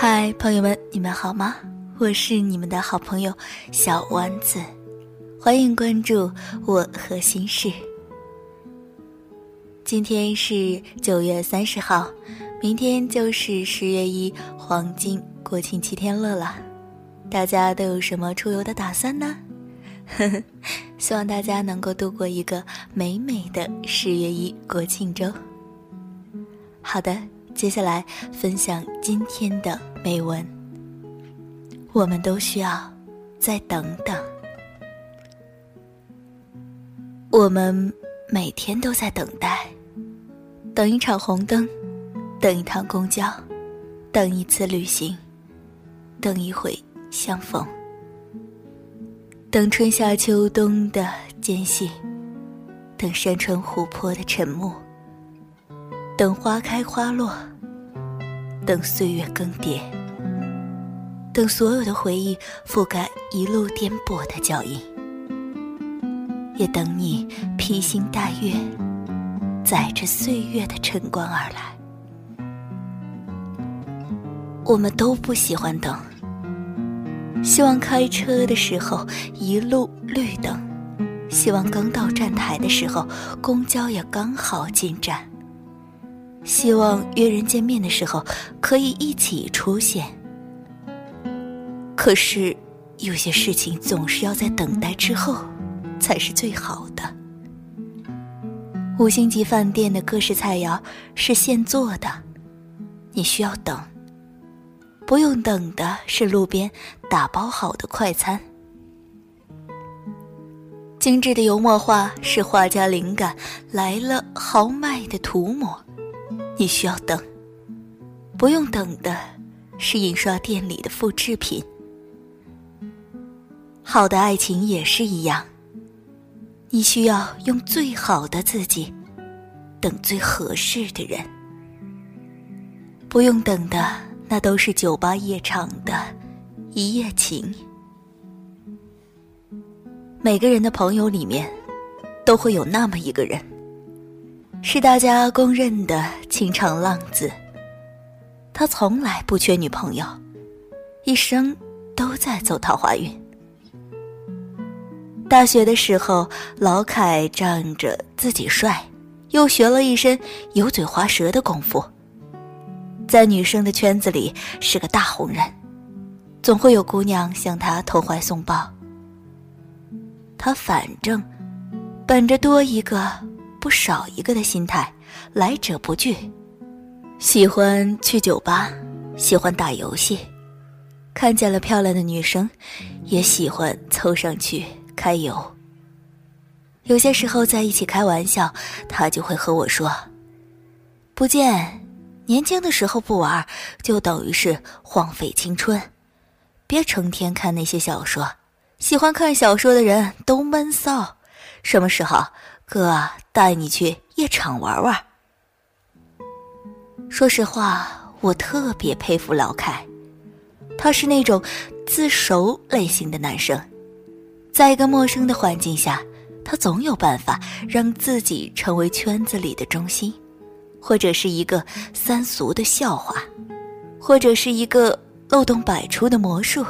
嗨，朋友们，你们好吗？我是你们的好朋友小丸子，欢迎关注我和心事。今天是九月三十号，明天就是十月一黄金国庆七天乐了，大家都有什么出游的打算呢？呵呵，希望大家能够度过一个美美的十月一国庆周。好的，接下来分享今天的美文。我们都需要再等等。我们每天都在等待，等一场红灯，等一趟公交，等一次旅行，等一回相逢。等春夏秋冬的间隙，等山川湖泊的沉默，等花开花落，等岁月更迭，等所有的回忆覆盖一路颠簸的脚印，也等你披星戴月，载着岁月的晨光而来。我们都不喜欢等。希望开车的时候一路绿灯，希望刚到站台的时候公交也刚好进站，希望约人见面的时候可以一起出现。可是，有些事情总是要在等待之后，才是最好的。五星级饭店的各式菜肴是现做的，你需要等。不用等的是路边打包好的快餐，精致的油墨画是画家灵感来了豪迈的涂抹，你需要等。不用等的是印刷店里的复制品。好的爱情也是一样，你需要用最好的自己等最合适的人。不用等的。那都是酒吧夜场的一夜情。每个人的朋友里面，都会有那么一个人，是大家公认的情场浪子。他从来不缺女朋友，一生都在走桃花运。大学的时候，老凯仗着自己帅，又学了一身油嘴滑舌的功夫。在女生的圈子里是个大红人，总会有姑娘向他投怀送抱。他反正本着多一个不少一个的心态，来者不拒，喜欢去酒吧，喜欢打游戏，看见了漂亮的女生，也喜欢凑上去揩油。有些时候在一起开玩笑，他就会和我说：“不见。”年轻的时候不玩，就等于是荒废青春。别成天看那些小说，喜欢看小说的人都闷骚。什么时候哥带你去夜场玩玩？说实话，我特别佩服老凯，他是那种自熟类型的男生，在一个陌生的环境下，他总有办法让自己成为圈子里的中心。或者是一个三俗的笑话，或者是一个漏洞百出的魔术。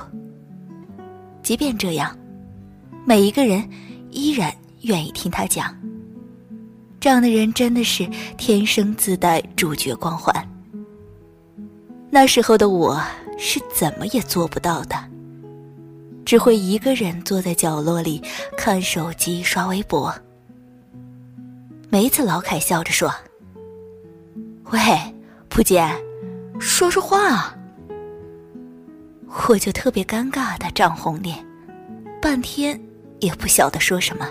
即便这样，每一个人依然愿意听他讲。这样的人真的是天生自带主角光环。那时候的我是怎么也做不到的，只会一个人坐在角落里看手机刷微博。每一次老凯笑着说。喂，蒲姐，说说话啊！我就特别尴尬的涨红脸，半天也不晓得说什么。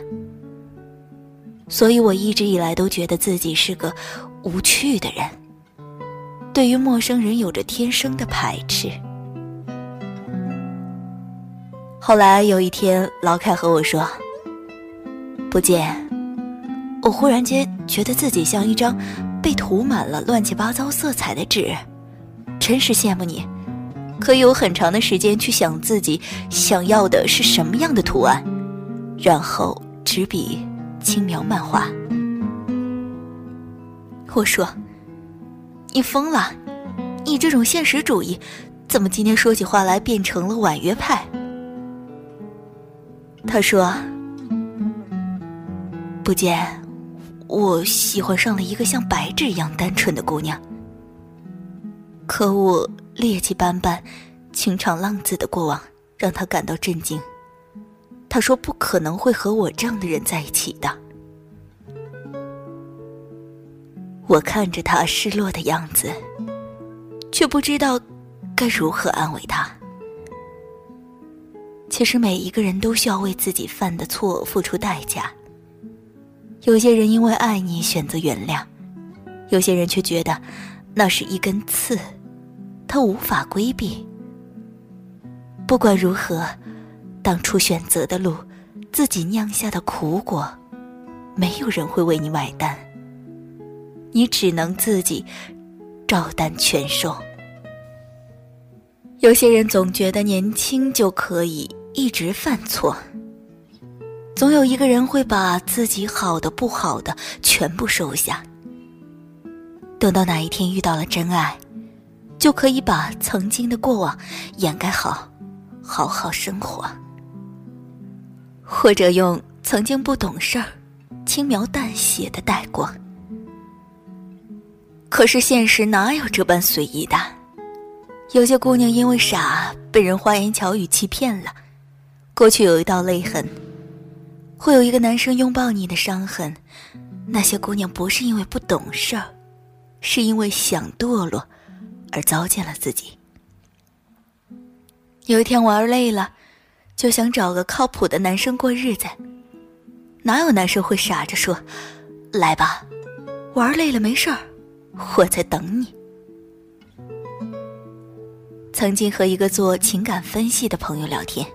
所以我一直以来都觉得自己是个无趣的人，对于陌生人有着天生的排斥。后来有一天，老凯和我说：“不见，我忽然间觉得自己像一张……”被涂满了乱七八糟色彩的纸，真是羡慕你，可以有很长的时间去想自己想要的是什么样的图案，然后执笔轻描漫画。我说：“你疯了，你这种现实主义怎么今天说起话来变成了婉约派？他说：“不见，我喜欢上了一个像白纸一样单纯的姑娘。可我劣迹斑斑、情场浪子的过往让他感到震惊。他说不可能会和我这样的人在一起的。”我看着他失落的样子，却不知道该如何安慰他。其实每一个人都需要为自己犯的错付出代价。有些人因为爱你选择原谅，有些人却觉得那是一根刺，他无法规避。不管如何，当初选择的路，自己酿下的苦果，没有人会为你买单。你只能自己照单全收。有些人总觉得年轻就可以一直犯错，总有一个人会把自己好的不好的全部收下，等到哪一天遇到了真爱，就可以把曾经的过往掩盖好，好好生活，或者用曾经不懂事儿，轻描淡写的带过。可是现实哪有这般随意的？有些姑娘因为傻，被人花言巧语欺骗了，过去有一道泪痕。会有一个男生拥抱你的伤痕，那些姑娘不是因为不懂事儿，是因为想堕落，而糟践了自己。有一天玩累了，就想找个靠谱的男生过日子。哪有男生会傻着说：“来吧，玩累了没事儿。”我在等你。曾经和一个做情感分析的朋友聊天，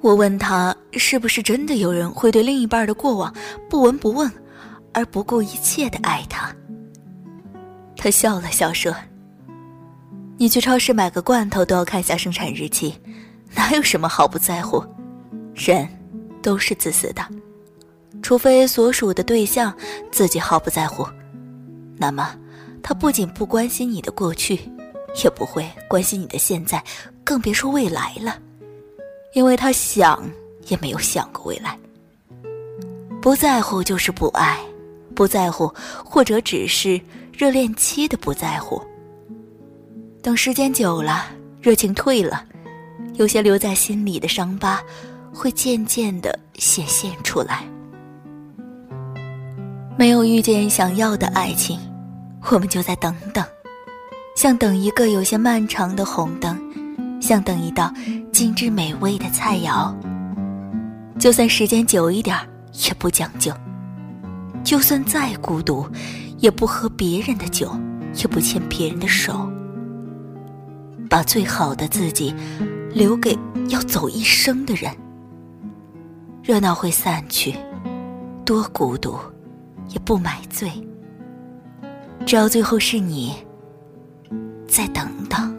我问他是不是真的有人会对另一半的过往不闻不问，而不顾一切的爱他。他笑了笑说：“你去超市买个罐头都要看下生产日期，哪有什么好不在乎？人都是自私的，除非所属的对象自己毫不在乎，那么。”他不仅不关心你的过去，也不会关心你的现在，更别说未来了，因为他想也没有想过未来。不在乎就是不爱，不在乎或者只是热恋期的不在乎。等时间久了，热情退了，有些留在心里的伤疤，会渐渐的显现出来。没有遇见想要的爱情。我们就再等等，像等一个有些漫长的红灯，像等一道精致美味的菜肴。就算时间久一点也不将就；就算再孤独，也不喝别人的酒，也不牵别人的手。把最好的自己留给要走一生的人。热闹会散去，多孤独，也不买醉。只要最后是你，再等等，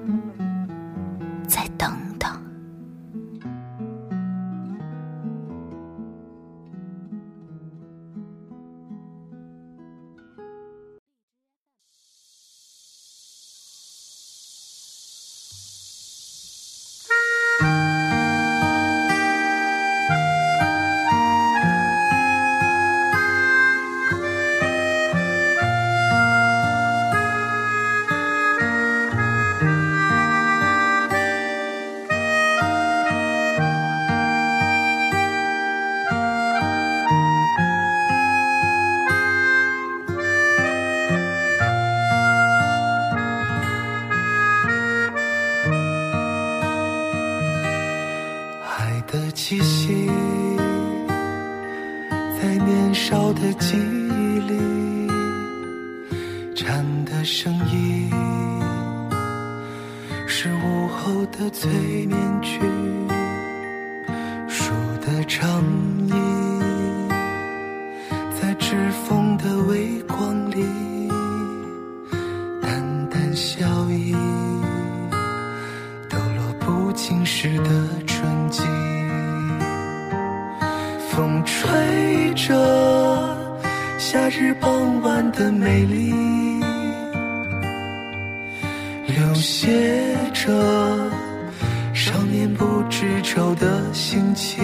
的记忆里蝉的声音是午后的催眠曲树的长书写。着少年不知愁的心情，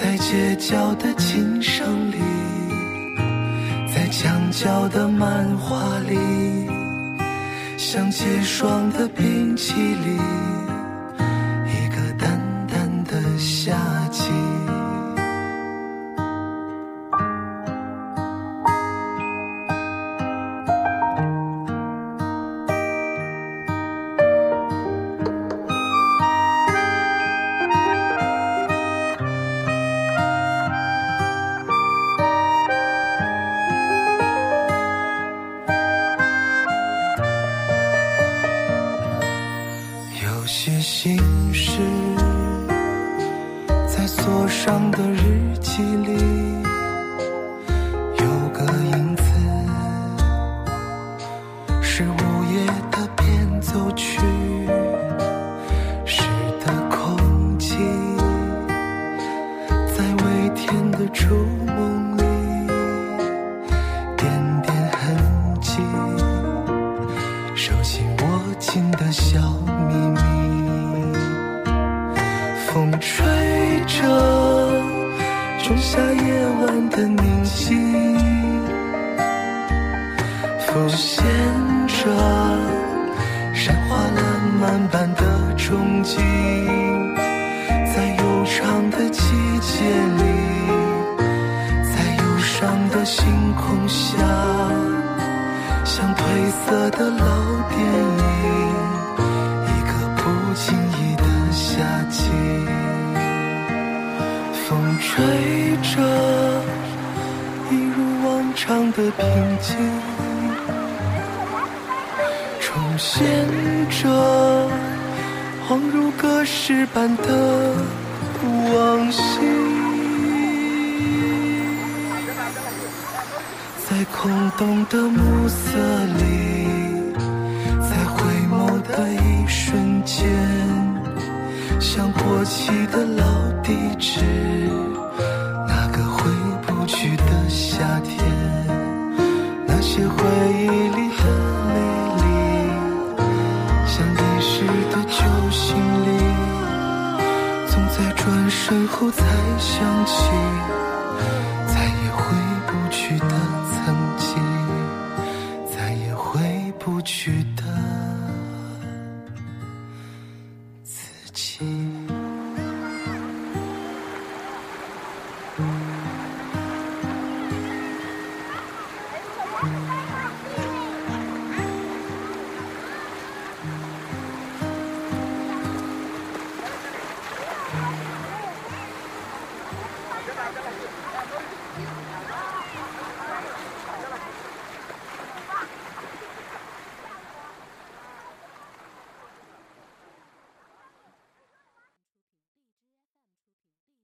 在街角的琴声里，在墙角的漫画里，像结霜的冰淇淋。桌上的日记里，有个影子，是午夜的变奏曲式的空气，在微甜的初梦里，点点痕迹，手心握紧的小秘密，风吹。着仲夏夜晚的宁静浮现着山花烂漫般的憧憬在悠长的季节里在忧伤的星空下像褪色的老电影一个不经意的夏季风吹着，一如往常的平静，重现着恍如隔世般的往昔，在空洞的暮色里，在回眸的一瞬间，像过期的老地址，那个回不去的夏天。那些回忆里的美丽，像遗失的旧行李，总在转身后才想起，